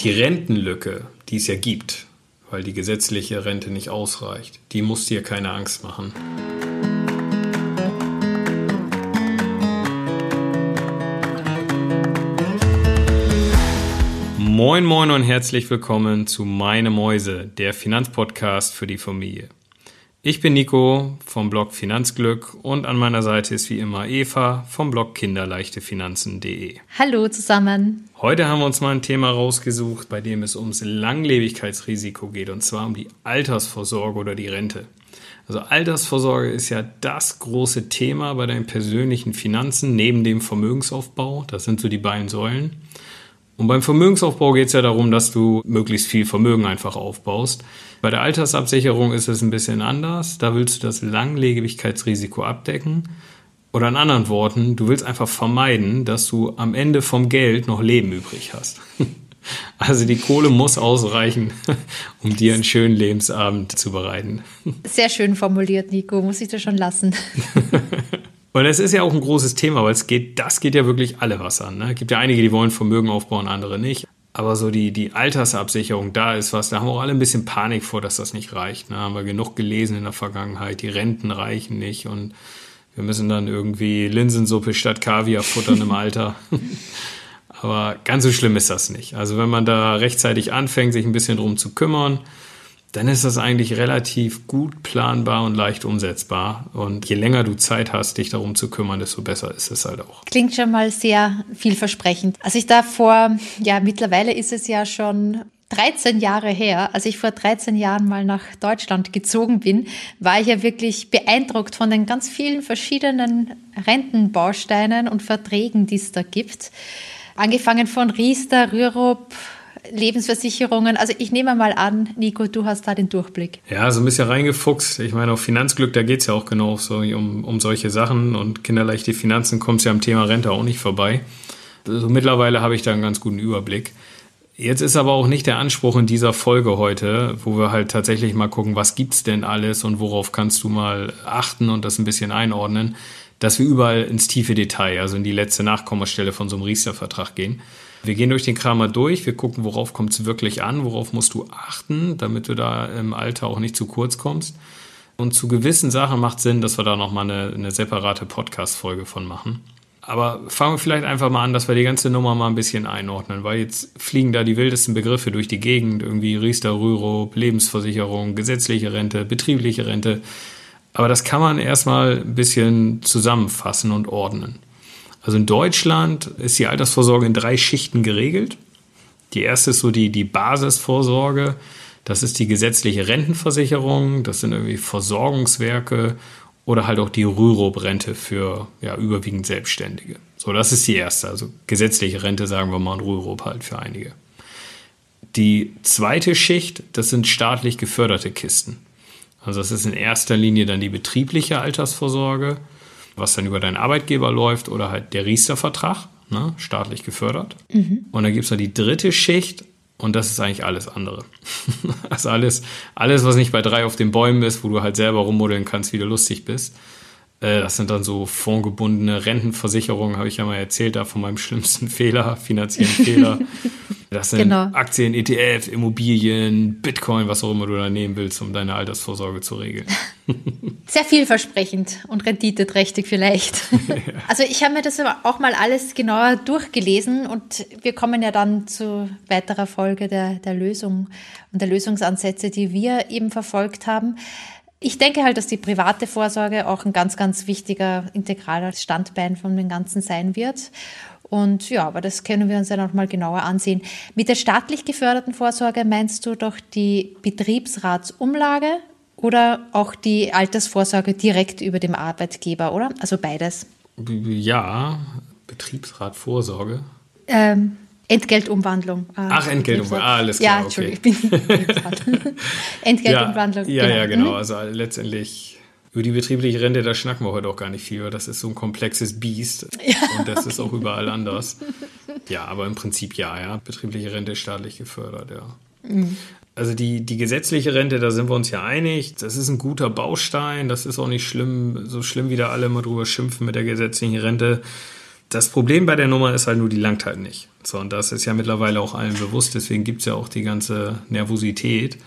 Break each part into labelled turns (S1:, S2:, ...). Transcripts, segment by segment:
S1: Die Rentenlücke, die es ja gibt, weil die gesetzliche Rente nicht ausreicht, die muss dir keine Angst machen. Moin, moin und herzlich willkommen zu Meine Mäuse, der Finanzpodcast für die Familie. Ich bin Nico vom Blog Finanzglück und an meiner Seite ist wie immer Eva vom Blog kinderleichtefinanzen.de.
S2: Hallo zusammen.
S1: Heute haben wir uns mal ein Thema rausgesucht, bei dem es ums Langlebigkeitsrisiko geht und zwar um die Altersvorsorge oder die Rente. Also Altersvorsorge ist ja das große Thema bei deinen persönlichen Finanzen neben dem Vermögensaufbau. Das sind so die beiden Säulen. Und beim Vermögensaufbau geht es ja darum, dass du möglichst viel Vermögen einfach aufbaust. Bei der Altersabsicherung ist es ein bisschen anders. Da willst du das Langlebigkeitsrisiko abdecken. Oder in anderen Worten, du willst einfach vermeiden, dass du am Ende vom Geld noch Leben übrig hast. Also die Kohle muss ausreichen, um dir einen schönen Lebensabend zu bereiten.
S2: Sehr schön formuliert, Nico, muss ich dir schon lassen.
S1: Und es ist ja auch ein großes Thema, weil es geht, das geht ja wirklich alle was an. Ne? Es gibt ja einige, die wollen Vermögen aufbauen, andere nicht. Aber so die, die Altersabsicherung, da ist was, da haben wir auch alle ein bisschen Panik vor, dass das nicht reicht. Ne? Haben wir genug gelesen in der Vergangenheit, die Renten reichen nicht und wir müssen dann irgendwie Linsensuppe statt Kaviar futtern im Alter. Aber ganz so schlimm ist das nicht. Also wenn man da rechtzeitig anfängt, sich ein bisschen drum zu kümmern, dann ist das eigentlich relativ gut planbar und leicht umsetzbar. Und je länger du Zeit hast, dich darum zu kümmern, desto besser ist es halt auch.
S2: Klingt schon mal sehr vielversprechend. Also ich da vor, ja, mittlerweile ist es ja schon 13 Jahre her, als ich vor 13 Jahren mal nach Deutschland gezogen bin, war ich ja wirklich beeindruckt von den ganz vielen verschiedenen Rentenbausteinen und Verträgen, die es da gibt. Angefangen von Riester, Rürup, Lebensversicherungen. Also ich nehme mal an, Nico, du hast da den Durchblick.
S1: Ja, so ein bisschen reingefuchst. Ich meine, auf Finanzglück, da geht es ja auch genau so um, um solche Sachen und kinderleichte Finanzen kommt es ja am Thema Rente auch nicht vorbei. Also mittlerweile habe ich da einen ganz guten Überblick. Jetzt ist aber auch nicht der Anspruch in dieser Folge heute, wo wir halt tatsächlich mal gucken, was gibt's denn alles und worauf kannst du mal achten und das ein bisschen einordnen, dass wir überall ins tiefe Detail, also in die letzte Nachkommastelle von so einem Riester-Vertrag gehen. Wir gehen durch den Kram mal durch, wir gucken, worauf kommt es wirklich an, worauf musst du achten, damit du da im Alter auch nicht zu kurz kommst. Und zu gewissen Sachen macht Sinn, dass wir da nochmal eine, eine separate Podcast-Folge von machen. Aber fangen wir vielleicht einfach mal an, dass wir die ganze Nummer mal ein bisschen einordnen, weil jetzt fliegen da die wildesten Begriffe durch die Gegend, irgendwie Riester, Rürup, Lebensversicherung, gesetzliche Rente, betriebliche Rente. Aber das kann man erstmal ein bisschen zusammenfassen und ordnen. Also in Deutschland ist die Altersvorsorge in drei Schichten geregelt. Die erste ist so die, die Basisvorsorge. Das ist die gesetzliche Rentenversicherung. Das sind irgendwie Versorgungswerke oder halt auch die Rürup-Rente für ja, überwiegend Selbstständige. So, das ist die erste. Also gesetzliche Rente, sagen wir mal, und Rürup halt für einige. Die zweite Schicht, das sind staatlich geförderte Kisten. Also das ist in erster Linie dann die betriebliche Altersvorsorge was dann über deinen Arbeitgeber läuft oder halt der Riester-Vertrag, ne, staatlich gefördert. Mhm. Und dann gibt es noch die dritte Schicht und das ist eigentlich alles andere. also alles, alles, was nicht bei drei auf den Bäumen ist, wo du halt selber rummodeln kannst, wie du lustig bist. Äh, das sind dann so fondgebundene Rentenversicherungen, habe ich ja mal erzählt, da von meinem schlimmsten Fehler, finanziellen Fehler. Das sind genau. Aktien, ETF, Immobilien, Bitcoin, was auch immer du da nehmen willst, um deine Altersvorsorge zu regeln.
S2: Sehr vielversprechend und renditeträchtig vielleicht. Also ich habe mir das auch mal alles genauer durchgelesen und wir kommen ja dann zu weiterer Folge der, der Lösung und der Lösungsansätze, die wir eben verfolgt haben. Ich denke halt, dass die private Vorsorge auch ein ganz, ganz wichtiger, integraler Standbein von dem Ganzen sein wird. Und ja, aber das können wir uns ja noch mal genauer ansehen. Mit der staatlich geförderten Vorsorge meinst du doch die Betriebsratsumlage oder auch die Altersvorsorge direkt über dem Arbeitgeber, oder? Also beides.
S1: Ja, Betriebsratvorsorge.
S2: Ähm, Entgeltumwandlung.
S1: Ah, Ach, Entgeltumwandlung. Ah, alles klar.
S2: Ja, Entschuldigung. Okay. Entgeltumwandlung.
S1: Ja, ja, genau. ja, genau. Also letztendlich über die betriebliche Rente, da schnacken wir heute auch gar nicht viel, weil das ist so ein komplexes Biest. Ja, und das okay. ist auch überall anders. Ja, aber im Prinzip ja, ja. Betriebliche Rente ist staatlich gefördert, ja. Mhm. Also die, die gesetzliche Rente, da sind wir uns ja einig. Das ist ein guter Baustein. Das ist auch nicht schlimm, so schlimm wie da alle mal drüber schimpfen mit der gesetzlichen Rente. Das Problem bei der Nummer ist halt nur, die langt halt nicht. So, und das ist ja mittlerweile auch allen bewusst, deswegen gibt es ja auch die ganze Nervosität,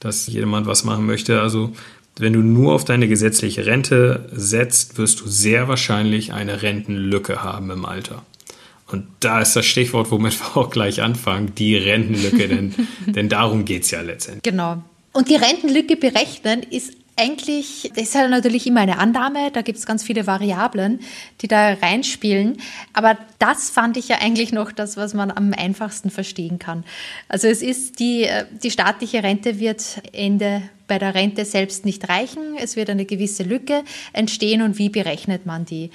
S1: dass jemand was machen möchte. Also, wenn du nur auf deine gesetzliche Rente setzt, wirst du sehr wahrscheinlich eine Rentenlücke haben im Alter. Und da ist das Stichwort, womit wir auch gleich anfangen, die Rentenlücke, denn, denn darum geht es ja letztendlich.
S2: Genau. Und die Rentenlücke berechnen ist eigentlich, das ist halt natürlich immer eine Annahme, da gibt es ganz viele Variablen, die da reinspielen. Aber das fand ich ja eigentlich noch das, was man am einfachsten verstehen kann. Also es ist die, äh, die staatliche Rente wird Ende bei der Rente selbst nicht reichen. Es wird eine gewisse Lücke entstehen und wie berechnet man die?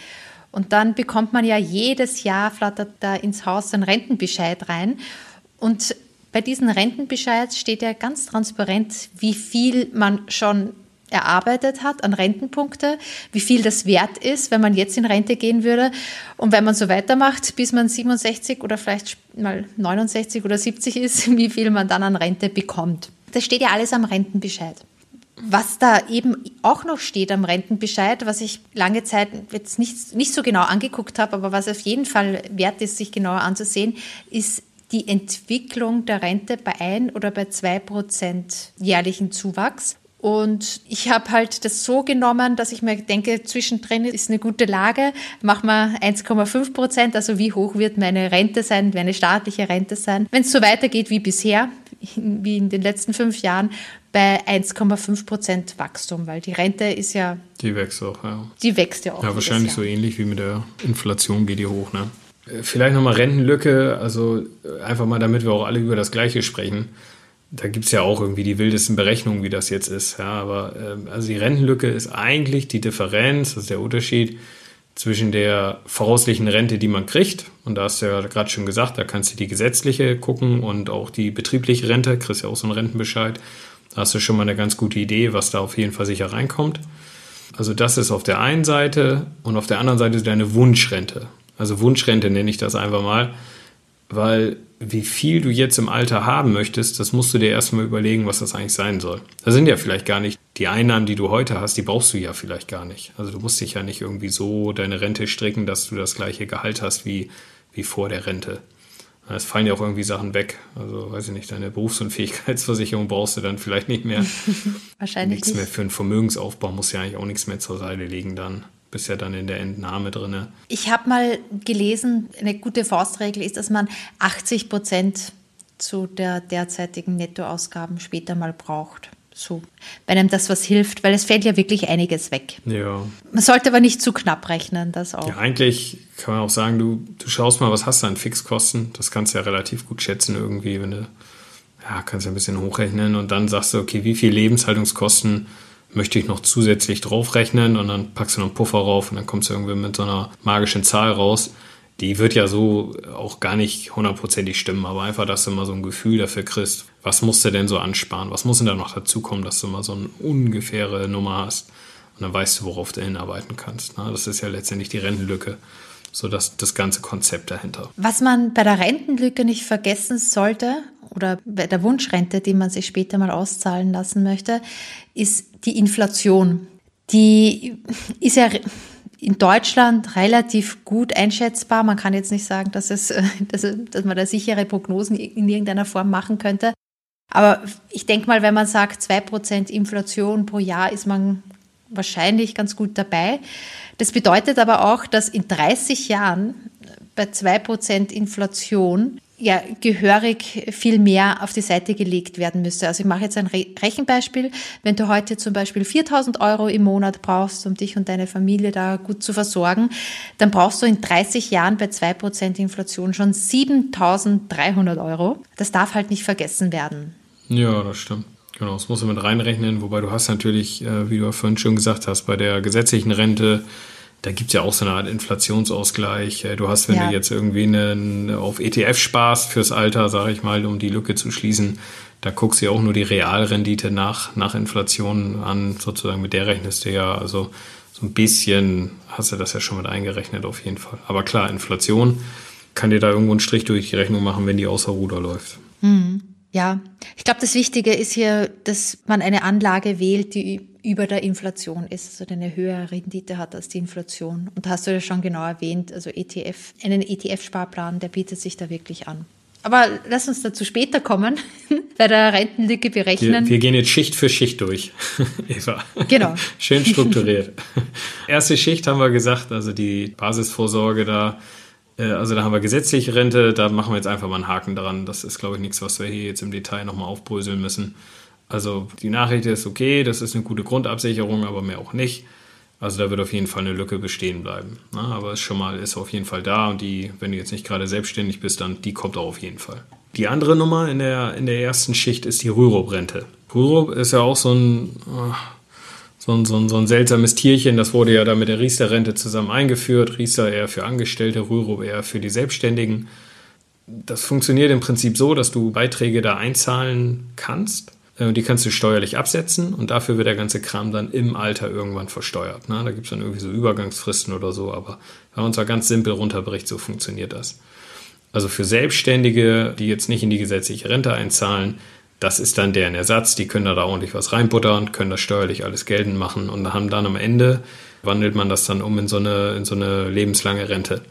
S2: Und dann bekommt man ja jedes Jahr, flattert da ins Haus ein Rentenbescheid rein. Und bei diesem Rentenbescheid steht ja ganz transparent, wie viel man schon erarbeitet hat an Rentenpunkte, wie viel das wert ist, wenn man jetzt in Rente gehen würde. Und wenn man so weitermacht, bis man 67 oder vielleicht mal 69 oder 70 ist, wie viel man dann an Rente bekommt. Das steht ja alles am Rentenbescheid. Was da eben auch noch steht am Rentenbescheid, was ich lange Zeit jetzt nicht, nicht so genau angeguckt habe, aber was auf jeden Fall wert ist, sich genauer anzusehen, ist die Entwicklung der Rente bei ein oder bei zwei Prozent jährlichen Zuwachs. Und ich habe halt das so genommen, dass ich mir denke, zwischendrin ist eine gute Lage, machen wir 1,5 Prozent, also wie hoch wird meine Rente sein, meine staatliche Rente sein. Wenn es so weitergeht wie bisher, wie in den letzten fünf Jahren, bei 1,5 Prozent Wachstum, weil die Rente ist ja.
S1: Die wächst auch, ja.
S2: Die wächst ja auch.
S1: Ja, wahrscheinlich so ähnlich wie mit der Inflation geht die hoch, ne? Vielleicht nochmal Rentenlücke, also einfach mal, damit wir auch alle über das Gleiche sprechen. Da gibt es ja auch irgendwie die wildesten Berechnungen, wie das jetzt ist. Ja, aber äh, also die Rentenlücke ist eigentlich die Differenz, das ist der Unterschied zwischen der voraussichtlichen Rente, die man kriegt, und da hast du ja gerade schon gesagt, da kannst du die gesetzliche gucken und auch die betriebliche Rente, kriegst ja auch so einen Rentenbescheid. Da hast du schon mal eine ganz gute Idee, was da auf jeden Fall sicher reinkommt. Also das ist auf der einen Seite und auf der anderen Seite ist deine Wunschrente. Also Wunschrente nenne ich das einfach mal, weil wie viel du jetzt im Alter haben möchtest, das musst du dir erstmal überlegen, was das eigentlich sein soll. Da sind ja vielleicht gar nicht die Einnahmen, die du heute hast, die brauchst du ja vielleicht gar nicht. Also du musst dich ja nicht irgendwie so deine Rente stricken, dass du das gleiche Gehalt hast wie, wie vor der Rente. Es fallen ja auch irgendwie Sachen weg. Also, weiß ich nicht, deine Berufsunfähigkeitsversicherung brauchst du dann vielleicht nicht mehr.
S2: Wahrscheinlich.
S1: Nichts mehr für einen Vermögensaufbau musst du ja eigentlich auch nichts mehr zur Seite legen dann bist ja dann in der Entnahme drin.
S2: Ich habe mal gelesen, eine gute Faustregel ist, dass man 80 Prozent zu der derzeitigen Nettoausgaben später mal braucht. So, wenn einem das was hilft, weil es fällt ja wirklich einiges weg.
S1: Ja.
S2: Man sollte aber nicht zu knapp rechnen, das auch.
S1: Ja, eigentlich kann man auch sagen, du, du schaust mal, was hast du an Fixkosten. Das kannst du ja relativ gut schätzen irgendwie, wenn du, ja, kannst ja ein bisschen hochrechnen und dann sagst du, okay, wie viel Lebenshaltungskosten möchte ich noch zusätzlich draufrechnen und dann packst du noch einen Puffer rauf und dann kommst du irgendwie mit so einer magischen Zahl raus. Die wird ja so auch gar nicht hundertprozentig stimmen, aber einfach, dass du mal so ein Gefühl dafür kriegst, was musst du denn so ansparen? Was muss denn da noch dazukommen, dass du mal so eine ungefähre Nummer hast? Und dann weißt du, worauf du hinarbeiten kannst. Ne? Das ist ja letztendlich die Rentenlücke so das, das ganze Konzept dahinter.
S2: Was man bei der Rentenlücke nicht vergessen sollte oder bei der Wunschrente, die man sich später mal auszahlen lassen möchte, ist die Inflation. Die ist ja in Deutschland relativ gut einschätzbar. Man kann jetzt nicht sagen, dass, es, dass, dass man da sichere Prognosen in irgendeiner Form machen könnte. Aber ich denke mal, wenn man sagt, 2% Inflation pro Jahr, ist man wahrscheinlich ganz gut dabei. Das bedeutet aber auch, dass in 30 Jahren bei 2% Inflation ja gehörig viel mehr auf die Seite gelegt werden müsste. Also ich mache jetzt ein Rechenbeispiel. Wenn du heute zum Beispiel 4000 Euro im Monat brauchst, um dich und deine Familie da gut zu versorgen, dann brauchst du in 30 Jahren bei 2% Inflation schon 7300 Euro. Das darf halt nicht vergessen werden.
S1: Ja, das stimmt. Genau, das muss man mit reinrechnen, wobei du hast natürlich, äh, wie du vorhin schon gesagt hast, bei der gesetzlichen Rente da gibt es ja auch so eine Art Inflationsausgleich. Du hast, wenn ja. du jetzt irgendwie einen, auf ETF sparst fürs Alter, sage ich mal, um die Lücke zu schließen, da guckst du ja auch nur die Realrendite nach, nach Inflation an, sozusagen mit der rechnest du ja, also so ein bisschen hast du das ja schon mit eingerechnet auf jeden Fall. Aber klar, Inflation kann dir da irgendwo einen Strich durch die Rechnung machen, wenn die außer Ruder läuft.
S2: Mhm. Ja, ich glaube, das Wichtige ist hier, dass man eine Anlage wählt, die über der Inflation ist, also eine höhere Rendite hat als die Inflation. Und hast du ja schon genau erwähnt, also ETF, einen ETF-Sparplan, der bietet sich da wirklich an. Aber lass uns dazu später kommen, bei der Rentenlücke berechnen.
S1: Wir, wir gehen jetzt Schicht für Schicht durch, Eva.
S2: Genau.
S1: Schön strukturiert. Erste Schicht haben wir gesagt, also die Basisvorsorge da, äh, also da haben wir gesetzliche Rente, da machen wir jetzt einfach mal einen Haken dran. Das ist, glaube ich, nichts, was wir hier jetzt im Detail nochmal aufbröseln müssen. Also die Nachricht ist okay, das ist eine gute Grundabsicherung, aber mehr auch nicht. Also da wird auf jeden Fall eine Lücke bestehen bleiben. Ne? Aber es schon mal ist auf jeden Fall da und die, wenn du jetzt nicht gerade selbstständig bist, dann die kommt auch auf jeden Fall. Die andere Nummer in der, in der ersten Schicht ist die Rürup-Rente. Rürup ist ja auch so ein, so, ein, so, ein, so ein seltsames Tierchen. Das wurde ja da mit der Riester-Rente zusammen eingeführt. Riester eher für Angestellte, Rürup eher für die Selbstständigen. Das funktioniert im Prinzip so, dass du Beiträge da einzahlen kannst die kannst du steuerlich absetzen und dafür wird der ganze Kram dann im Alter irgendwann versteuert. Ne? Da gibt es dann irgendwie so Übergangsfristen oder so, aber wenn man uns da ganz simpel runterbricht, so funktioniert das. Also für Selbstständige, die jetzt nicht in die gesetzliche Rente einzahlen, das ist dann deren Ersatz. Die können da, da ordentlich was reinbuttern, können das steuerlich alles geltend machen und haben dann am Ende, wandelt man das dann um in so eine, in so eine lebenslange Rente.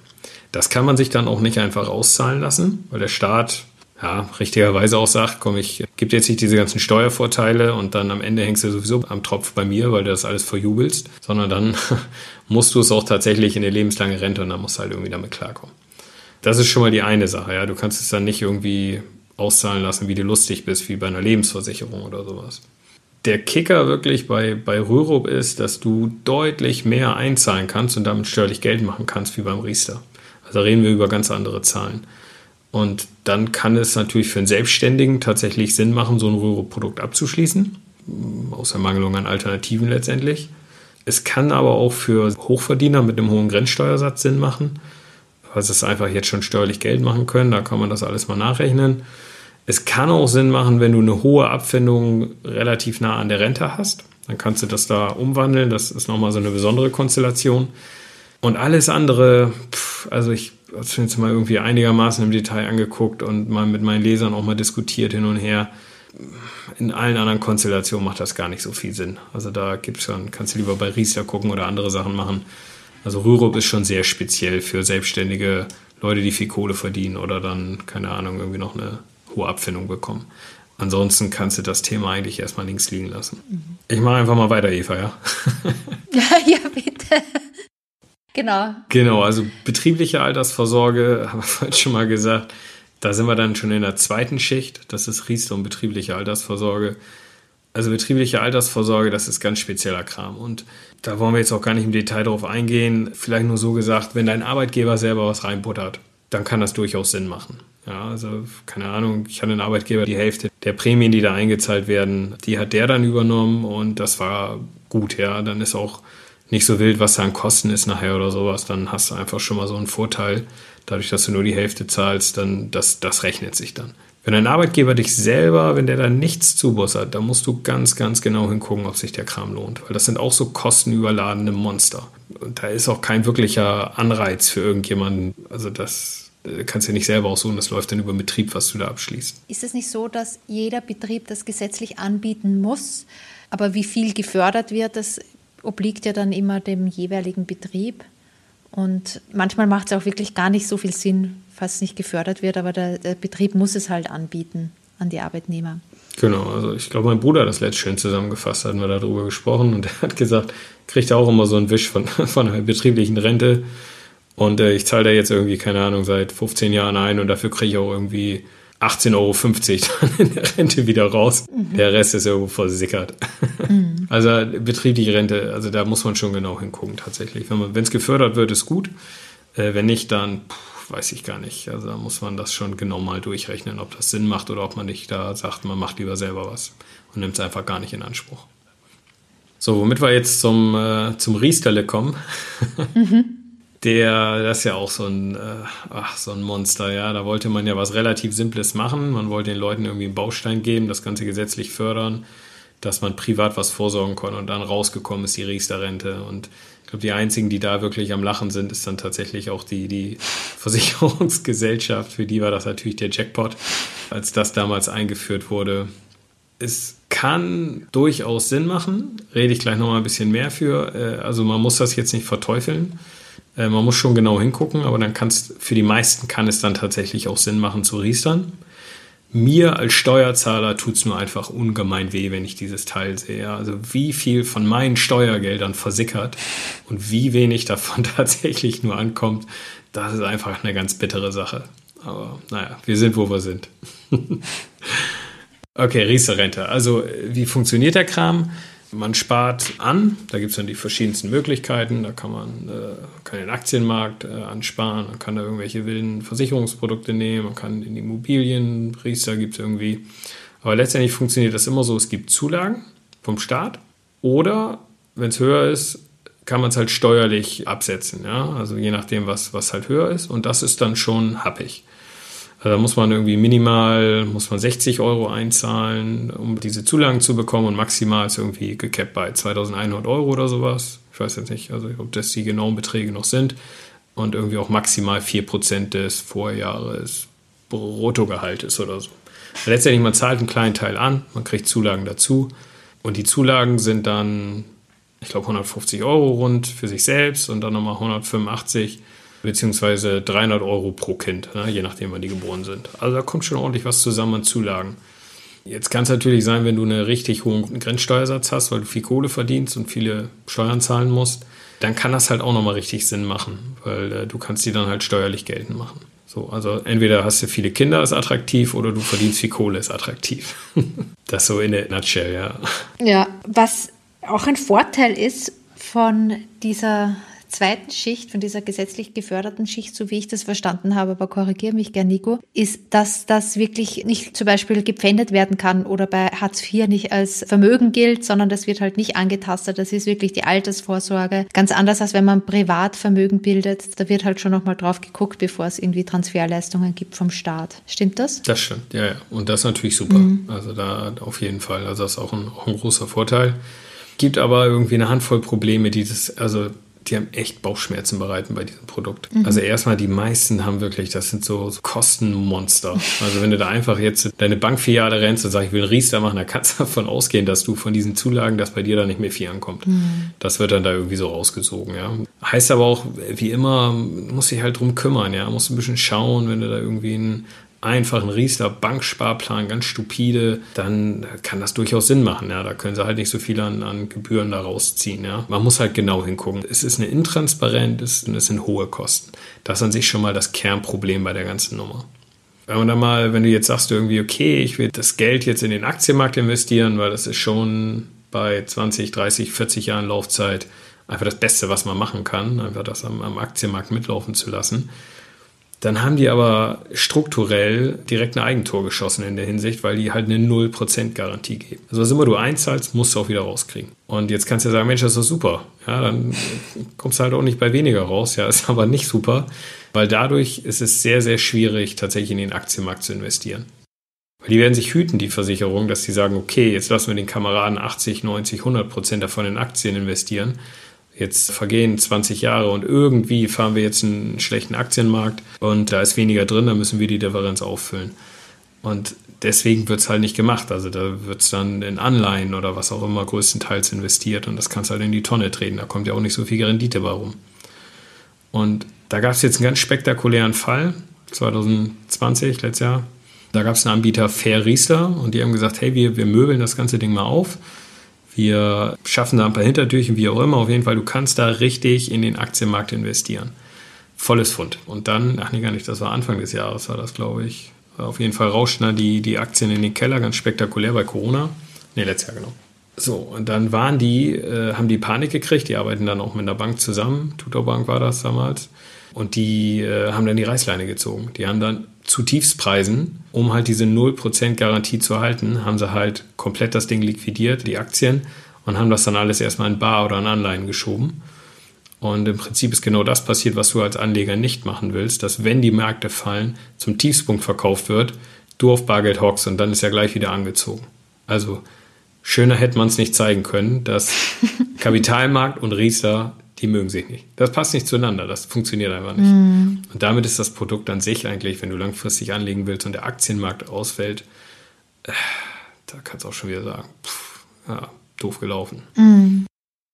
S1: Das kann man sich dann auch nicht einfach auszahlen lassen, weil der Staat ja, richtigerweise auch sagt, komm, ich gebe jetzt nicht diese ganzen Steuervorteile und dann am Ende hängst du sowieso am Tropf bei mir, weil du das alles verjubelst, sondern dann musst du es auch tatsächlich in eine lebenslange Rente und dann musst du halt irgendwie damit klarkommen. Das ist schon mal die eine Sache, ja. Du kannst es dann nicht irgendwie auszahlen lassen, wie du lustig bist, wie bei einer Lebensversicherung oder sowas. Der Kicker wirklich bei, bei Rürup ist, dass du deutlich mehr einzahlen kannst und damit steuerlich Geld machen kannst wie beim Riester. Also reden wir über ganz andere Zahlen. Und dann kann es natürlich für einen Selbstständigen tatsächlich Sinn machen, so ein Rürup-Produkt abzuschließen, aus Ermangelung an Alternativen letztendlich. Es kann aber auch für Hochverdiener mit einem hohen Grenzsteuersatz Sinn machen, weil sie es einfach jetzt schon steuerlich Geld machen können. Da kann man das alles mal nachrechnen. Es kann auch Sinn machen, wenn du eine hohe Abfindung relativ nah an der Rente hast. Dann kannst du das da umwandeln. Das ist nochmal so eine besondere Konstellation. Und alles andere, pff, also ich habe es jetzt mal irgendwie einigermaßen im Detail angeguckt und mal mit meinen Lesern auch mal diskutiert hin und her. In allen anderen Konstellationen macht das gar nicht so viel Sinn. Also da gibt's schon, kannst du lieber bei Riester gucken oder andere Sachen machen. Also Rürup ist schon sehr speziell für selbstständige Leute, die viel Kohle verdienen oder dann, keine Ahnung, irgendwie noch eine hohe Abfindung bekommen. Ansonsten kannst du das Thema eigentlich erstmal links liegen lassen. Mhm. Ich mache einfach mal weiter, Eva, ja?
S2: ja, ja, bitte. Genau.
S1: Genau, also betriebliche Altersvorsorge, haben wir vorhin schon mal gesagt, da sind wir dann schon in der zweiten Schicht. Das ist Riester und betriebliche Altersvorsorge. Also betriebliche Altersvorsorge, das ist ganz spezieller Kram. Und da wollen wir jetzt auch gar nicht im Detail drauf eingehen. Vielleicht nur so gesagt, wenn dein Arbeitgeber selber was reinbuttert, dann kann das durchaus Sinn machen. Ja, also keine Ahnung, ich hatte einen Arbeitgeber, die Hälfte der Prämien, die da eingezahlt werden, die hat der dann übernommen und das war gut, ja. Dann ist auch nicht so wild, was da an Kosten ist nachher oder sowas, dann hast du einfach schon mal so einen Vorteil. Dadurch, dass du nur die Hälfte zahlst, dann das, das rechnet sich dann. Wenn ein Arbeitgeber dich selber, wenn der da nichts zubussert, dann musst du ganz, ganz genau hingucken, ob sich der Kram lohnt. Weil das sind auch so kostenüberladene Monster. Und da ist auch kein wirklicher Anreiz für irgendjemanden. Also das äh, kannst du ja nicht selber aussuchen, das läuft dann über Betrieb, was du da abschließt.
S2: Ist es nicht so, dass jeder Betrieb das gesetzlich anbieten muss? Aber wie viel gefördert wird, das obliegt ja dann immer dem jeweiligen Betrieb. Und manchmal macht es auch wirklich gar nicht so viel Sinn, falls es nicht gefördert wird, aber der, der, Betrieb muss es halt anbieten an die Arbeitnehmer.
S1: Genau, also ich glaube, mein Bruder hat das letzte schön zusammengefasst, hatten wir darüber gesprochen und er hat gesagt, kriegt er auch immer so einen Wisch von, von einer betrieblichen Rente und äh, ich zahle da jetzt irgendwie, keine Ahnung, seit 15 Jahren ein und dafür kriege ich auch irgendwie 18,50 Euro dann in der Rente wieder raus. Mhm. Der Rest ist irgendwo versickert. Mhm. Also betriebliche Rente, also da muss man schon genau hingucken tatsächlich. Wenn es gefördert wird, ist gut. Äh, wenn nicht, dann pff, weiß ich gar nicht. Also da muss man das schon genau mal durchrechnen, ob das Sinn macht oder ob man nicht da sagt, man macht lieber selber was und nimmt es einfach gar nicht in Anspruch. So, womit wir jetzt zum, äh, zum Riestelle kommen. Mhm der, das ist ja auch so ein, äh, ach, so ein Monster, ja. Da wollte man ja was relativ Simples machen. Man wollte den Leuten irgendwie einen Baustein geben, das Ganze gesetzlich fördern, dass man privat was vorsorgen kann. Und dann rausgekommen ist die Riester-Rente. Und ich glaube, die einzigen, die da wirklich am Lachen sind, ist dann tatsächlich auch die, die Versicherungsgesellschaft. Für die war das natürlich der Jackpot, als das damals eingeführt wurde. Es kann durchaus Sinn machen. Rede ich gleich nochmal ein bisschen mehr für. Äh, also man muss das jetzt nicht verteufeln. Äh, man muss schon genau hingucken, aber dann kann für die meisten kann es dann tatsächlich auch Sinn machen zu riestern. Mir als Steuerzahler tut es nur einfach ungemein weh, wenn ich dieses Teil sehe. Also wie viel von meinen Steuergeldern versickert und wie wenig davon tatsächlich nur ankommt, das ist einfach eine ganz bittere Sache. Aber naja, wir sind, wo wir sind. okay, Riester-Rente. Also wie funktioniert der Kram? Man spart an, da gibt es dann die verschiedensten Möglichkeiten. Da kann man äh, kann den Aktienmarkt äh, ansparen, man kann da irgendwelche wilden Versicherungsprodukte nehmen, man kann in Immobilien, Riester gibt es irgendwie. Aber letztendlich funktioniert das immer so, es gibt Zulagen vom Staat oder, wenn es höher ist, kann man es halt steuerlich absetzen. Ja? Also je nachdem, was, was halt höher ist. Und das ist dann schon happig. Da muss man irgendwie minimal, muss man 60 Euro einzahlen, um diese Zulagen zu bekommen und maximal ist irgendwie gecapped bei 2100 Euro oder sowas. Ich weiß jetzt nicht, also ob das die genauen Beträge noch sind. Und irgendwie auch maximal 4% des Vorjahres Bruttogehaltes oder so. Letztendlich, man zahlt einen kleinen Teil an, man kriegt Zulagen dazu. Und die Zulagen sind dann, ich glaube, 150 Euro rund für sich selbst und dann nochmal 185 beziehungsweise 300 Euro pro Kind, ne, je nachdem, wann die geboren sind. Also da kommt schon ordentlich was zusammen an Zulagen. Jetzt kann es natürlich sein, wenn du einen richtig hohen Grenzsteuersatz hast, weil du viel Kohle verdienst und viele Steuern zahlen musst, dann kann das halt auch nochmal richtig Sinn machen, weil äh, du kannst die dann halt steuerlich geltend machen. So, also entweder hast du viele Kinder, ist attraktiv, oder du verdienst viel Kohle, ist attraktiv. das so in der Nutshell, ja.
S2: Ja, was auch ein Vorteil ist von dieser zweiten Schicht, von dieser gesetzlich geförderten Schicht, so wie ich das verstanden habe, aber korrigiere mich gern, Nico, ist, dass das wirklich nicht zum Beispiel gepfändet werden kann oder bei Hartz IV nicht als Vermögen gilt, sondern das wird halt nicht angetastet. Das ist wirklich die Altersvorsorge. Ganz anders, als wenn man Privatvermögen bildet. Da wird halt schon nochmal drauf geguckt, bevor es irgendwie Transferleistungen gibt vom Staat. Stimmt das?
S1: Das stimmt, ja, ja. Und das ist natürlich super. Mhm. Also da auf jeden Fall. Also das ist auch ein, auch ein großer Vorteil gibt aber irgendwie eine Handvoll Probleme, die das, also die haben echt Bauchschmerzen bereiten bei diesem Produkt. Mhm. Also erstmal, die meisten haben wirklich, das sind so, so Kostenmonster. Also wenn du da einfach jetzt deine Bankfiliale rennst und sagst, ich will einen Riester machen, dann kannst du davon ausgehen, dass du von diesen Zulagen, dass bei dir da nicht mehr viel ankommt. Mhm. Das wird dann da irgendwie so rausgesogen, ja. Heißt aber auch, wie immer, muss dich halt drum kümmern, ja. Musst ein bisschen schauen, wenn du da irgendwie einen einfachen Riester Banksparplan, ganz stupide, dann kann das durchaus Sinn machen. Ja, da können sie halt nicht so viel an, an Gebühren da rausziehen. Ja, man muss halt genau hingucken. Es ist eine Intransparenz und es sind hohe Kosten. Das ist an sich schon mal das Kernproblem bei der ganzen Nummer. Wenn man da mal, wenn du jetzt sagst irgendwie, okay, ich will das Geld jetzt in den Aktienmarkt investieren, weil das ist schon bei 20, 30, 40 Jahren Laufzeit einfach das Beste, was man machen kann, einfach das am, am Aktienmarkt mitlaufen zu lassen dann haben die aber strukturell direkt ein Eigentor geschossen in der Hinsicht, weil die halt eine 0% Garantie geben. Also was immer du einzahlst, musst du auch wieder rauskriegen. Und jetzt kannst du ja sagen, Mensch, das ist doch super. Ja, dann kommst du halt auch nicht bei weniger raus. Ja, ist aber nicht super, weil dadurch ist es sehr, sehr schwierig, tatsächlich in den Aktienmarkt zu investieren. Weil die werden sich hüten, die Versicherung, dass sie sagen, okay, jetzt lassen wir den Kameraden 80, 90, 100 Prozent davon in Aktien investieren Jetzt vergehen 20 Jahre und irgendwie fahren wir jetzt einen schlechten Aktienmarkt und da ist weniger drin, da müssen wir die Differenz auffüllen. Und deswegen wird es halt nicht gemacht. Also da wird es dann in Anleihen oder was auch immer größtenteils investiert und das kannst halt in die Tonne treten. Da kommt ja auch nicht so viel Rendite bei rum. Und da gab es jetzt einen ganz spektakulären Fall, 2020, letztes Jahr. Da gab es einen Anbieter Fair Riester und die haben gesagt, hey, wir, wir möbeln das ganze Ding mal auf wir schaffen da ein paar Hintertürchen, wie auch immer. Auf jeden Fall, du kannst da richtig in den Aktienmarkt investieren. Volles Fund. Und dann, ach nee, gar nicht, das war Anfang des Jahres, war das, glaube ich. Auf jeden Fall rauschten da die, die Aktien in den Keller, ganz spektakulär bei Corona. Nee, letztes Jahr genau. So, und dann waren die, äh, haben die Panik gekriegt, die arbeiten dann auch mit einer Bank zusammen, Tutor Bank war das damals. Und die äh, haben dann die Reißleine gezogen. Die haben dann zu Tiefspreisen, um halt diese 0% Garantie zu halten, haben sie halt komplett das Ding liquidiert, die Aktien, und haben das dann alles erstmal in Bar oder in Anleihen geschoben. Und im Prinzip ist genau das passiert, was du als Anleger nicht machen willst, dass wenn die Märkte fallen, zum Tiefspunkt verkauft wird, du auf Bargeld hockst und dann ist er gleich wieder angezogen. Also schöner hätte man es nicht zeigen können, dass Kapitalmarkt und Riester die mögen sich nicht. Das passt nicht zueinander, das funktioniert einfach nicht. Mm. Und damit ist das Produkt an sich eigentlich, wenn du langfristig anlegen willst und der Aktienmarkt ausfällt, äh, da kannst du auch schon wieder sagen, pff, ja, doof gelaufen.
S2: Mm.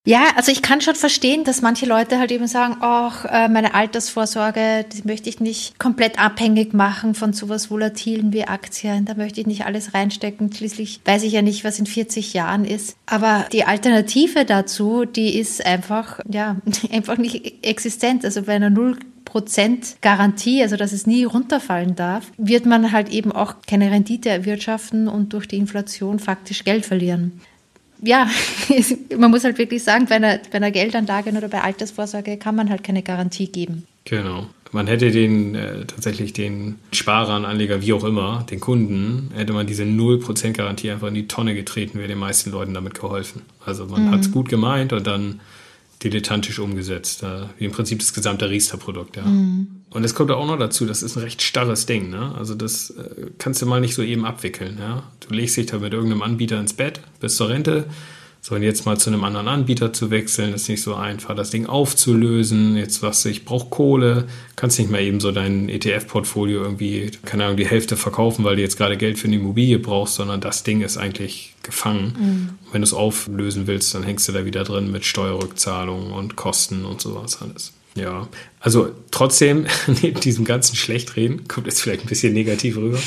S2: Ja, also ich kann schon verstehen, dass manche Leute halt eben sagen, ach, äh, meine Altersvorsorge, die möchte ich nicht komplett abhängig machen von sowas Volatilen wie Aktien. Da möchte ich nicht alles reinstecken. Schließlich weiß ich ja nicht, was in 40 Jahren ist. Aber die Alternative dazu, die ist einfach, ja, einfach nicht existent. Also bei einer Null Prozent Garantie, also dass es nie runterfallen darf, wird man halt eben auch keine Rendite erwirtschaften und durch die Inflation faktisch Geld verlieren ja, man muss halt wirklich sagen, bei einer, bei einer Geldanlage oder bei Altersvorsorge kann man halt keine Garantie geben.
S1: Genau. Man hätte den äh, tatsächlich den Sparern, Anleger, wie auch immer, den Kunden, hätte man diese 0% Garantie einfach in die Tonne getreten, wäre den meisten Leuten damit geholfen. Also man mhm. hat es gut gemeint und dann dilettantisch umgesetzt, äh, wie im Prinzip das gesamte Riester-Produkt. Ja. Mhm. Und es kommt auch noch dazu, das ist ein recht starres Ding. Ne? Also das äh, kannst du mal nicht so eben abwickeln. Ja? Du legst dich da mit irgendeinem Anbieter ins Bett bis zur Rente. So, und jetzt mal zu einem anderen Anbieter zu wechseln, ist nicht so einfach, das Ding aufzulösen. Jetzt was ich brauche Kohle, kannst nicht mal eben so dein ETF-Portfolio irgendwie, keine Ahnung, die Hälfte verkaufen, weil du jetzt gerade Geld für eine Immobilie brauchst, sondern das Ding ist eigentlich gefangen. Mhm. Und wenn du es auflösen willst, dann hängst du da wieder drin mit Steuerrückzahlungen und Kosten und sowas alles. Ja, also trotzdem, neben diesem ganzen Schlechtreden, kommt jetzt vielleicht ein bisschen negativ rüber.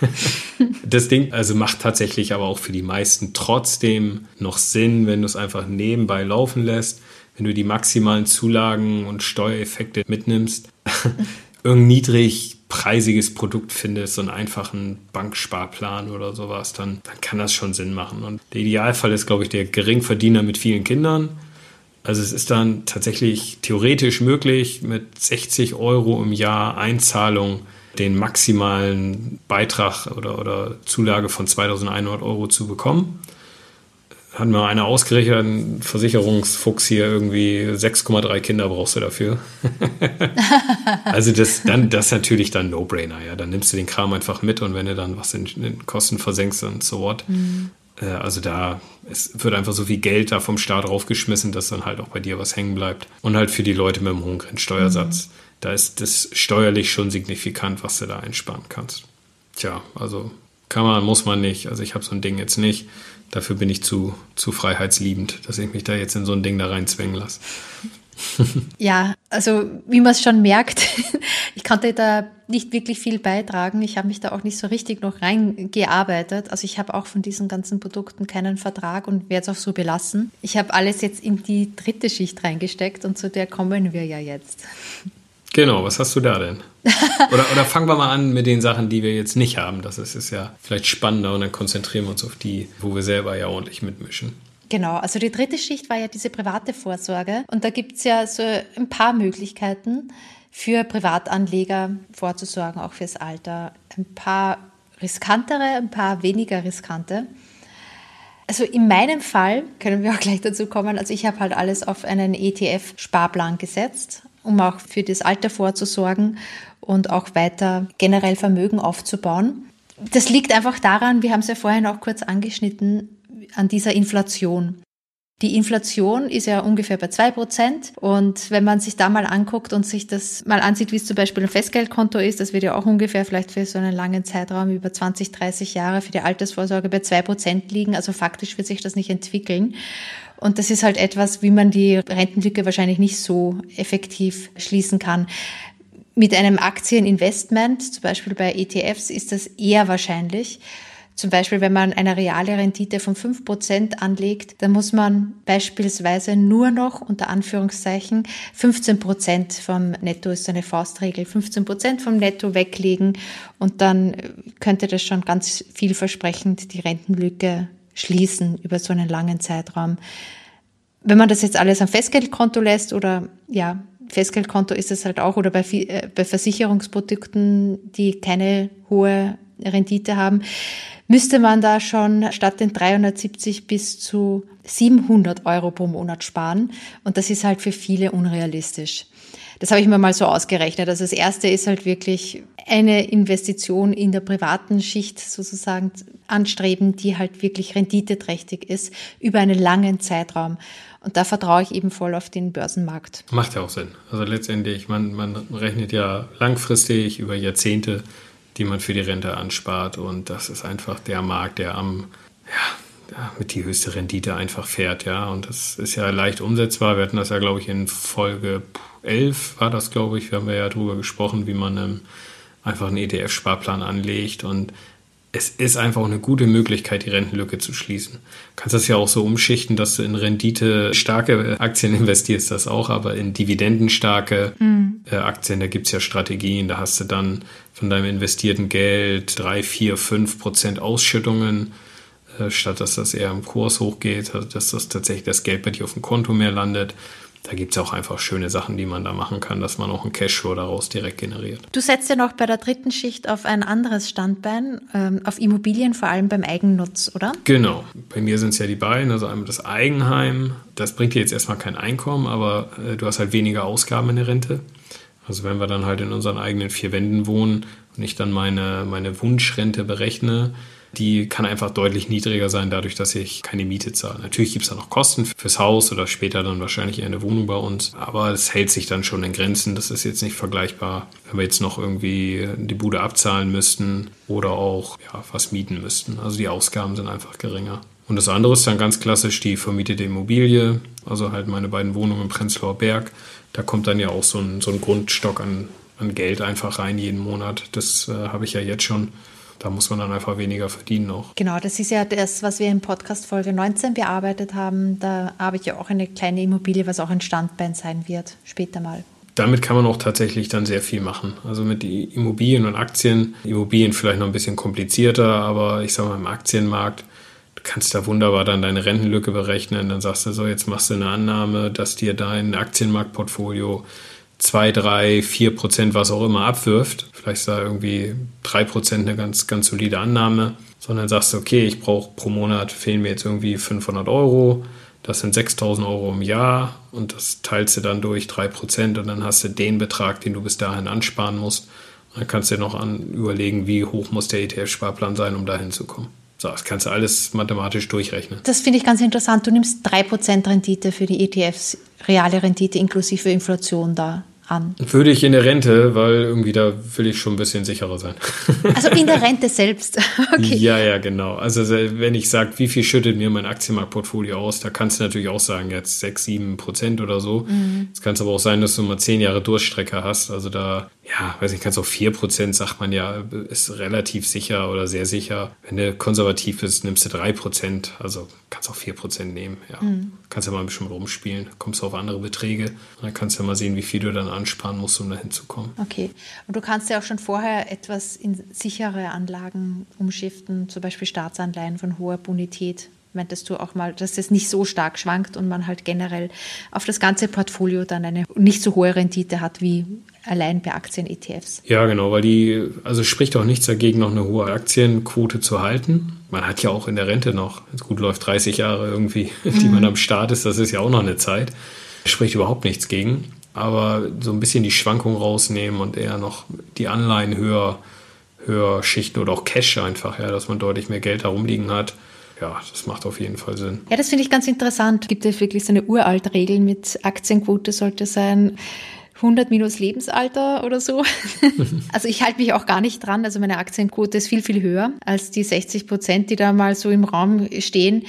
S1: das Ding also macht tatsächlich aber auch für die meisten trotzdem noch Sinn, wenn du es einfach nebenbei laufen lässt, wenn du die maximalen Zulagen und Steuereffekte mitnimmst, irgendein niedrigpreisiges Produkt findest, so einen einfachen Banksparplan oder sowas, dann, dann kann das schon Sinn machen. Und der Idealfall ist, glaube ich, der Geringverdiener mit vielen Kindern also es ist dann tatsächlich theoretisch möglich, mit 60 Euro im Jahr Einzahlung den maximalen Beitrag oder, oder Zulage von 2100 Euro zu bekommen. Hat mir einer ausgerechnet, ein Versicherungsfuchs hier irgendwie 6,3 Kinder brauchst du dafür. also das, dann, das ist natürlich dann No-Brainer, ja. Dann nimmst du den Kram einfach mit und wenn du dann was in den Kosten versenkst, dann so what. Mhm. Äh, also da, es wird einfach so viel Geld da vom Staat raufgeschmissen, dass dann halt auch bei dir was hängen bleibt. Und halt für die Leute mit dem hohen Grenzsteuersatz, mhm. da ist das steuerlich schon signifikant, was du da einsparen kannst. Tja, also kann man, muss man nicht. Also ich habe so ein Ding jetzt nicht. Dafür bin ich zu, zu freiheitsliebend, dass ich mich da jetzt in so ein Ding da reinzwängen lasse.
S2: ja, also wie man es schon merkt, ich konnte da nicht wirklich viel beitragen. Ich habe mich da auch nicht so richtig noch reingearbeitet. Also ich habe auch von diesen ganzen Produkten keinen Vertrag und werde es auch so belassen. Ich habe alles jetzt in die dritte Schicht reingesteckt und zu der kommen wir ja jetzt.
S1: Genau, was hast du da denn? Oder, oder fangen wir mal an mit den Sachen, die wir jetzt nicht haben. Das ist, ist ja vielleicht spannender und dann konzentrieren wir uns auf die, wo wir selber ja ordentlich mitmischen.
S2: Genau, also die dritte Schicht war ja diese private Vorsorge und da gibt es ja so ein paar Möglichkeiten für Privatanleger vorzusorgen, auch fürs Alter. Ein paar riskantere, ein paar weniger riskante. Also in meinem Fall können wir auch gleich dazu kommen. Also ich habe halt alles auf einen ETF-Sparplan gesetzt, um auch für das Alter vorzusorgen und auch weiter generell Vermögen aufzubauen. Das liegt einfach daran, wir haben es ja vorhin auch kurz angeschnitten, an dieser Inflation. Die Inflation ist ja ungefähr bei zwei Prozent. Und wenn man sich da mal anguckt und sich das mal ansieht, wie es zum Beispiel ein Festgeldkonto ist, das wird ja auch ungefähr vielleicht für so einen langen Zeitraum über 20, 30 Jahre für die Altersvorsorge bei zwei Prozent liegen. Also faktisch wird sich das nicht entwickeln. Und das ist halt etwas, wie man die Rentenlücke wahrscheinlich nicht so effektiv schließen kann. Mit einem Aktieninvestment, zum Beispiel bei ETFs, ist das eher wahrscheinlich. Zum Beispiel, wenn man eine reale Rendite von 5% anlegt, dann muss man beispielsweise nur noch unter Anführungszeichen 15% vom Netto ist so eine Faustregel, 15% vom Netto weglegen und dann könnte das schon ganz vielversprechend die Rentenlücke schließen über so einen langen Zeitraum. Wenn man das jetzt alles am Festgeldkonto lässt oder ja, Festgeldkonto ist es halt auch oder bei, äh, bei Versicherungsprodukten, die keine hohe Rendite haben, müsste man da schon statt den 370 bis zu 700 Euro pro Monat sparen. Und das ist halt für viele unrealistisch. Das habe ich mir mal so ausgerechnet. Also das erste ist halt wirklich eine Investition in der privaten Schicht sozusagen anstreben, die halt wirklich renditeträchtig ist über einen langen Zeitraum. Und da vertraue ich eben voll auf den Börsenmarkt.
S1: Macht ja auch Sinn. Also letztendlich, man, man rechnet ja langfristig über Jahrzehnte die man für die Rente anspart. Und das ist einfach der Markt, der am, ja, mit die höchste Rendite einfach fährt, ja. Und das ist ja leicht umsetzbar. Wir hatten das ja, glaube ich, in Folge 11 war das, glaube ich. Wir haben ja darüber gesprochen, wie man ähm, einfach einen ETF-Sparplan anlegt und es ist einfach eine gute Möglichkeit, die Rentenlücke zu schließen. Du kannst das ja auch so umschichten, dass du in Rendite starke Aktien investierst, das auch, aber in dividendenstarke mhm. Aktien, da gibt es ja Strategien, da hast du dann von deinem investierten Geld drei, vier, fünf Prozent Ausschüttungen, äh, statt dass das eher im Kurs hochgeht, also dass das tatsächlich das Geld bei dir auf dem Konto mehr landet da gibt es auch einfach schöne Sachen, die man da machen kann, dass man auch einen Cashflow daraus direkt generiert.
S2: Du setzt ja noch bei der dritten Schicht auf ein anderes Standbein, ähm, auf Immobilien, vor allem beim Eigennutz, oder?
S1: Genau. Bei mir sind es ja die beiden, also einmal das Eigenheim. Das bringt dir jetzt erstmal kein Einkommen, aber äh, du hast halt weniger Ausgaben in der Rente. Also wenn wir dann halt in unseren eigenen vier Wänden wohnen und ich dann meine, meine Wunschrente berechne, die kann einfach deutlich niedriger sein, dadurch, dass ich keine Miete zahle. Natürlich gibt es da noch Kosten fürs Haus oder später dann wahrscheinlich eher eine Wohnung bei uns, aber es hält sich dann schon in Grenzen. Das ist jetzt nicht vergleichbar, wenn wir jetzt noch irgendwie die Bude abzahlen müssten oder auch ja, was mieten müssten. Also die Ausgaben sind einfach geringer. Und das andere ist dann ganz klassisch die vermietete Immobilie, also halt meine beiden Wohnungen im Prenzlauer Berg. Da kommt dann ja auch so ein, so ein Grundstock an, an Geld einfach rein jeden Monat. Das äh, habe ich ja jetzt schon da muss man dann einfach weniger verdienen auch.
S2: Genau, das ist ja das, was wir in Podcast Folge 19 bearbeitet haben. Da habe ich ja auch eine kleine Immobilie, was auch ein Standbein sein wird, später mal.
S1: Damit kann man auch tatsächlich dann sehr viel machen. Also mit Immobilien und Aktien. Immobilien vielleicht noch ein bisschen komplizierter, aber ich sage mal im Aktienmarkt, kannst da wunderbar dann deine Rentenlücke berechnen. Dann sagst du so, jetzt machst du eine Annahme, dass dir dein Aktienmarktportfolio 2, 3, 4 Prozent, was auch immer abwirft. Vielleicht ist da irgendwie 3 Prozent eine ganz, ganz solide Annahme. Sondern sagst du, okay, ich brauche pro Monat, fehlen mir jetzt irgendwie 500 Euro. Das sind 6000 Euro im Jahr und das teilst du dann durch 3 Prozent und dann hast du den Betrag, den du bis dahin ansparen musst. Dann kannst du dir noch an, überlegen, wie hoch muss der ETF-Sparplan sein, um dahin zu kommen. So, das kannst du alles mathematisch durchrechnen.
S2: Das finde ich ganz interessant. Du nimmst 3% Rendite für die ETFs, reale Rendite inklusive Inflation da an?
S1: Würde ich in der Rente, weil irgendwie da will ich schon ein bisschen sicherer sein.
S2: Also in der Rente selbst.
S1: Okay. Ja, ja, genau. Also wenn ich sage, wie viel schüttet mir mein Aktienmarktportfolio aus, da kannst du natürlich auch sagen, jetzt 6, 7 Prozent oder so. Mhm. Es mhm. kann aber auch sein, dass du mal 10 Jahre Durchstrecke hast. Also da, ja, weiß nicht, kannst auch 4 Prozent, sagt man ja, ist relativ sicher oder sehr sicher. Wenn du konservativ bist, nimmst du 3 Prozent. Also kannst auch 4 Prozent nehmen. Ja. Mhm. Kannst ja mal ein bisschen rumspielen. Kommst du auf andere Beträge. Und dann kannst du ja mal sehen, wie viel du dann ansparen musst, um dahin zu kommen.
S2: Okay. Und du kannst ja auch schon vorher etwas in sichere Anlagen umschiften, zum Beispiel Staatsanleihen von hoher Bonität. Meintest du auch mal, dass es nicht so stark schwankt und man halt generell auf das ganze Portfolio dann eine nicht so hohe Rendite hat wie allein bei Aktien-ETFs.
S1: Ja, genau, weil die, also spricht auch nichts dagegen, noch eine hohe Aktienquote zu halten. Man hat ja auch in der Rente noch, gut läuft 30 Jahre irgendwie, die mhm. man am Start ist, das ist ja auch noch eine Zeit. Spricht überhaupt nichts gegen aber so ein bisschen die Schwankung rausnehmen und eher noch die Anleihen höher, höher schichten oder auch Cash einfach, ja, dass man deutlich mehr Geld herumliegen hat. Ja, das macht auf jeden Fall Sinn.
S2: Ja, das finde ich ganz interessant. Gibt es wirklich so eine uralte Regel mit Aktienquote sollte sein 100 minus Lebensalter oder so. also ich halte mich auch gar nicht dran. Also meine Aktienquote ist viel, viel höher als die 60 Prozent, die da mal so im Raum stehen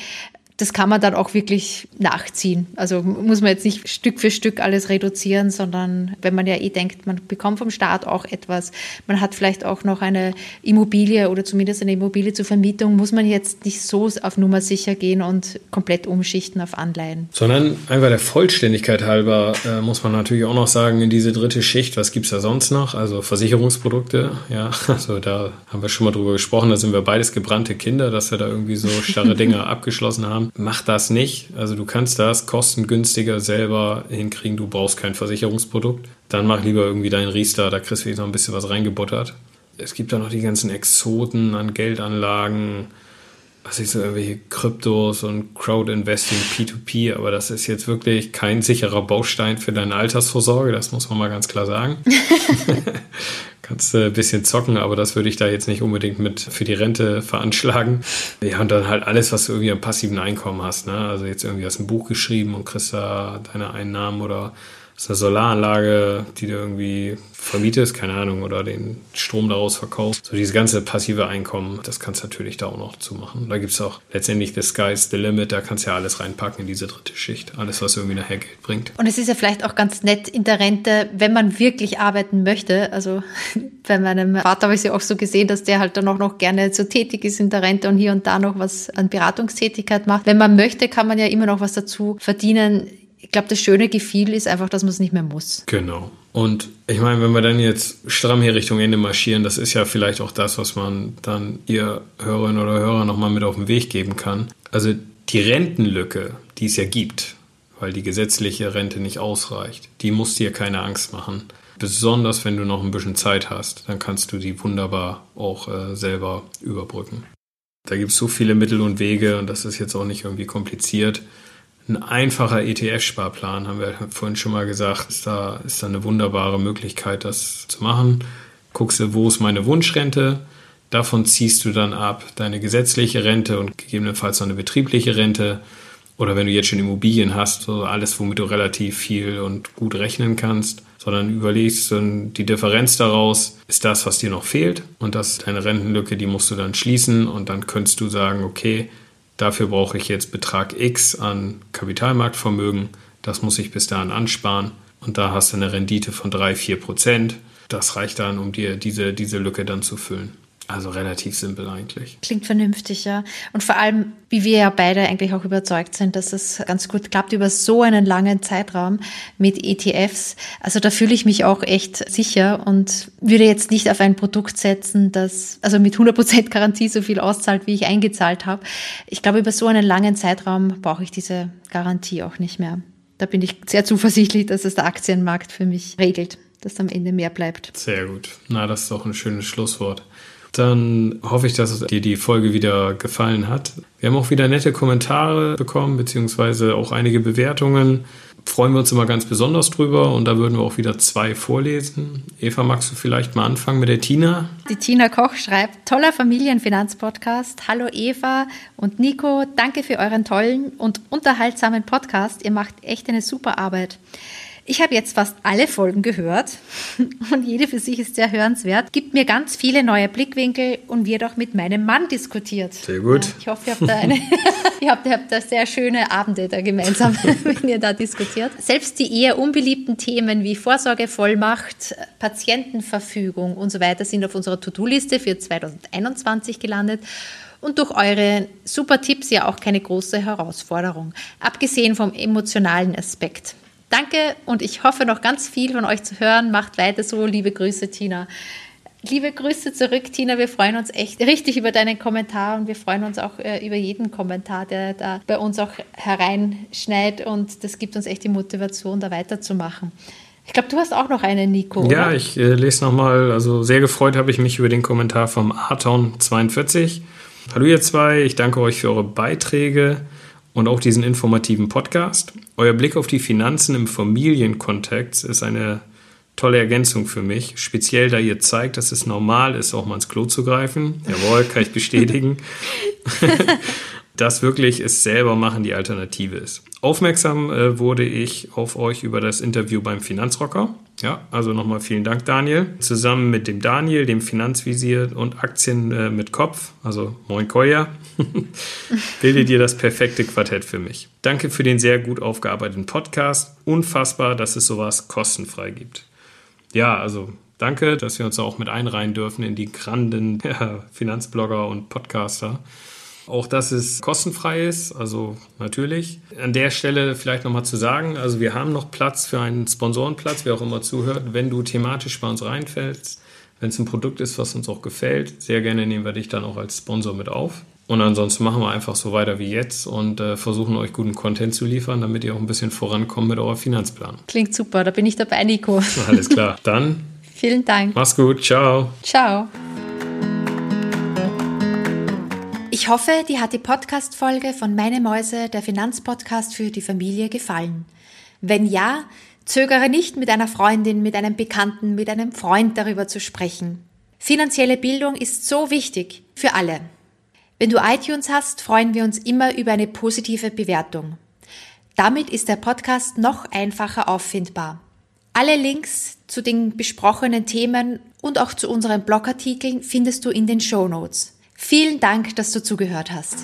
S2: das kann man dann auch wirklich nachziehen. Also muss man jetzt nicht Stück für Stück alles reduzieren, sondern wenn man ja eh denkt, man bekommt vom Staat auch etwas, man hat vielleicht auch noch eine Immobilie oder zumindest eine Immobilie zur Vermietung, muss man jetzt nicht so auf Nummer sicher gehen und komplett umschichten auf Anleihen.
S1: Sondern einfach der Vollständigkeit halber äh, muss man natürlich auch noch sagen, in diese dritte Schicht, was gibt es da sonst noch? Also Versicherungsprodukte, ja, also da haben wir schon mal drüber gesprochen, da sind wir beides gebrannte Kinder, dass wir da irgendwie so starre Dinge abgeschlossen haben mach das nicht. Also du kannst das kostengünstiger selber hinkriegen. Du brauchst kein Versicherungsprodukt. Dann mach lieber irgendwie deinen Riester, da kriegst du noch ein bisschen was reingebuttert. Es gibt da noch die ganzen Exoten an Geldanlagen, was ich so irgendwelche Kryptos und Crowd-Investing, P2P, aber das ist jetzt wirklich kein sicherer Baustein für deine Altersvorsorge, das muss man mal ganz klar sagen. kannst du ein bisschen zocken, aber das würde ich da jetzt nicht unbedingt mit für die Rente veranschlagen. Ja, und dann halt alles, was du irgendwie am passiven Einkommen hast. Ne? Also jetzt irgendwie hast ein Buch geschrieben und kriegst da deine Einnahmen oder ist eine Solaranlage, die du irgendwie vermietest, keine Ahnung, oder den Strom daraus verkaufst. So dieses ganze passive Einkommen, das kannst du natürlich da auch noch zu machen. Da gibt es auch letztendlich the sky's the limit, da kannst du ja alles reinpacken in diese dritte Schicht. Alles, was irgendwie nachher Geld bringt.
S2: Und es ist ja vielleicht auch ganz nett in der Rente, wenn man wirklich arbeiten möchte. Also bei meinem Vater habe ich es ja auch so gesehen, dass der halt dann auch noch gerne so tätig ist in der Rente und hier und da noch was an Beratungstätigkeit macht. Wenn man möchte, kann man ja immer noch was dazu verdienen ich glaube, das schöne Gefühl ist einfach, dass man es nicht mehr muss.
S1: Genau. Und ich meine, wenn wir dann jetzt stramm hier Richtung Ende marschieren, das ist ja vielleicht auch das, was man dann ihr Hörerinnen oder Hörer nochmal mit auf den Weg geben kann. Also die Rentenlücke, die es ja gibt, weil die gesetzliche Rente nicht ausreicht, die muss dir keine Angst machen. Besonders wenn du noch ein bisschen Zeit hast, dann kannst du die wunderbar auch äh, selber überbrücken. Da gibt es so viele Mittel und Wege und das ist jetzt auch nicht irgendwie kompliziert ein einfacher ETF-Sparplan, haben wir vorhin schon mal gesagt, ist da, ist da eine wunderbare Möglichkeit, das zu machen. Guckst du, wo ist meine Wunschrente? Davon ziehst du dann ab deine gesetzliche Rente und gegebenenfalls noch eine betriebliche Rente. Oder wenn du jetzt schon Immobilien hast, so alles, womit du relativ viel und gut rechnen kannst, sondern überlegst dann die Differenz daraus, ist das, was dir noch fehlt. Und das ist deine Rentenlücke, die musst du dann schließen. Und dann könntest du sagen, okay, Dafür brauche ich jetzt Betrag X an Kapitalmarktvermögen. Das muss ich bis dahin ansparen. Und da hast du eine Rendite von 3, 4 Prozent. Das reicht dann, um dir diese, diese Lücke dann zu füllen. Also relativ simpel eigentlich.
S2: Klingt vernünftig, ja. Und vor allem, wie wir ja beide eigentlich auch überzeugt sind, dass es ganz gut klappt über so einen langen Zeitraum mit ETFs. Also da fühle ich mich auch echt sicher und würde jetzt nicht auf ein Produkt setzen, das also mit 100% Garantie so viel auszahlt, wie ich eingezahlt habe. Ich glaube, über so einen langen Zeitraum brauche ich diese Garantie auch nicht mehr. Da bin ich sehr zuversichtlich, dass es der Aktienmarkt für mich regelt, dass am Ende mehr bleibt.
S1: Sehr gut. Na, das ist doch ein schönes Schlusswort. Dann hoffe ich, dass dir die Folge wieder gefallen hat. Wir haben auch wieder nette Kommentare bekommen, beziehungsweise auch einige Bewertungen. Freuen wir uns immer ganz besonders drüber und da würden wir auch wieder zwei vorlesen. Eva, magst du vielleicht mal anfangen mit der Tina?
S2: Die Tina Koch schreibt, toller Familienfinanzpodcast. Hallo Eva und Nico, danke für euren tollen und unterhaltsamen Podcast. Ihr macht echt eine super Arbeit. Ich habe jetzt fast alle Folgen gehört und jede für sich ist sehr hörenswert. Gibt mir ganz viele neue Blickwinkel und wird auch mit meinem Mann diskutiert.
S1: Sehr gut. Ja,
S2: ich hoffe, ihr habt da, eine, ihr habt, ihr habt da sehr schöne Abende da gemeinsam, wenn ihr da diskutiert. Selbst die eher unbeliebten Themen wie Vorsorgevollmacht, Patientenverfügung und so weiter sind auf unserer To-Do-Liste für 2021 gelandet und durch eure super Tipps ja auch keine große Herausforderung, abgesehen vom emotionalen Aspekt. Danke und ich hoffe noch ganz viel von euch zu hören. Macht weiter so. Liebe Grüße, Tina. Liebe Grüße zurück, Tina. Wir freuen uns echt richtig über deinen Kommentar und wir freuen uns auch äh, über jeden Kommentar, der da bei uns auch hereinschneit und das gibt uns echt die Motivation, da weiterzumachen. Ich glaube, du hast auch noch einen, Nico.
S1: Ja, oder? ich äh, lese nochmal. Also sehr gefreut habe ich mich über den Kommentar vom Arton42. Hallo ihr zwei, ich danke euch für eure Beiträge und auch diesen informativen Podcast. Euer Blick auf die Finanzen im Familienkontext ist eine tolle Ergänzung für mich, speziell da ihr zeigt, dass es normal ist, auch mal ins Klo zu greifen. Jawohl, kann ich bestätigen. dass wirklich es selber machen die Alternative ist. Aufmerksam äh, wurde ich auf euch über das Interview beim Finanzrocker. Ja, also nochmal vielen Dank, Daniel. Zusammen mit dem Daniel, dem Finanzvisier und Aktien äh, mit Kopf, also Moin Koya, bildet ihr das perfekte Quartett für mich. Danke für den sehr gut aufgearbeiteten Podcast. Unfassbar, dass es sowas kostenfrei gibt. Ja, also danke, dass wir uns auch mit einreihen dürfen in die granden ja, Finanzblogger und Podcaster. Auch dass es kostenfrei ist, also natürlich. An der Stelle vielleicht nochmal zu sagen, also wir haben noch Platz für einen Sponsorenplatz, wer auch immer zuhört. Wenn du thematisch bei uns reinfällst, wenn es ein Produkt ist, was uns auch gefällt, sehr gerne nehmen wir dich dann auch als Sponsor mit auf. Und ansonsten machen wir einfach so weiter wie jetzt und äh, versuchen euch guten Content zu liefern, damit ihr auch ein bisschen vorankommt mit eurer Finanzplanung.
S2: Klingt super, da bin ich dabei, Nico.
S1: Alles klar, dann.
S2: Vielen Dank.
S1: Mach's gut, ciao.
S2: Ciao. Ich hoffe, dir hat die Podcast-Folge von Meine Mäuse, der Finanzpodcast für die Familie, gefallen. Wenn ja, zögere nicht, mit einer Freundin, mit einem Bekannten, mit einem Freund darüber zu sprechen. Finanzielle Bildung ist so wichtig für alle. Wenn du iTunes hast, freuen wir uns immer über eine positive Bewertung. Damit ist der Podcast noch einfacher auffindbar. Alle Links zu den besprochenen Themen und auch zu unseren Blogartikeln findest du in den Show Notes. Vielen Dank, dass du zugehört hast.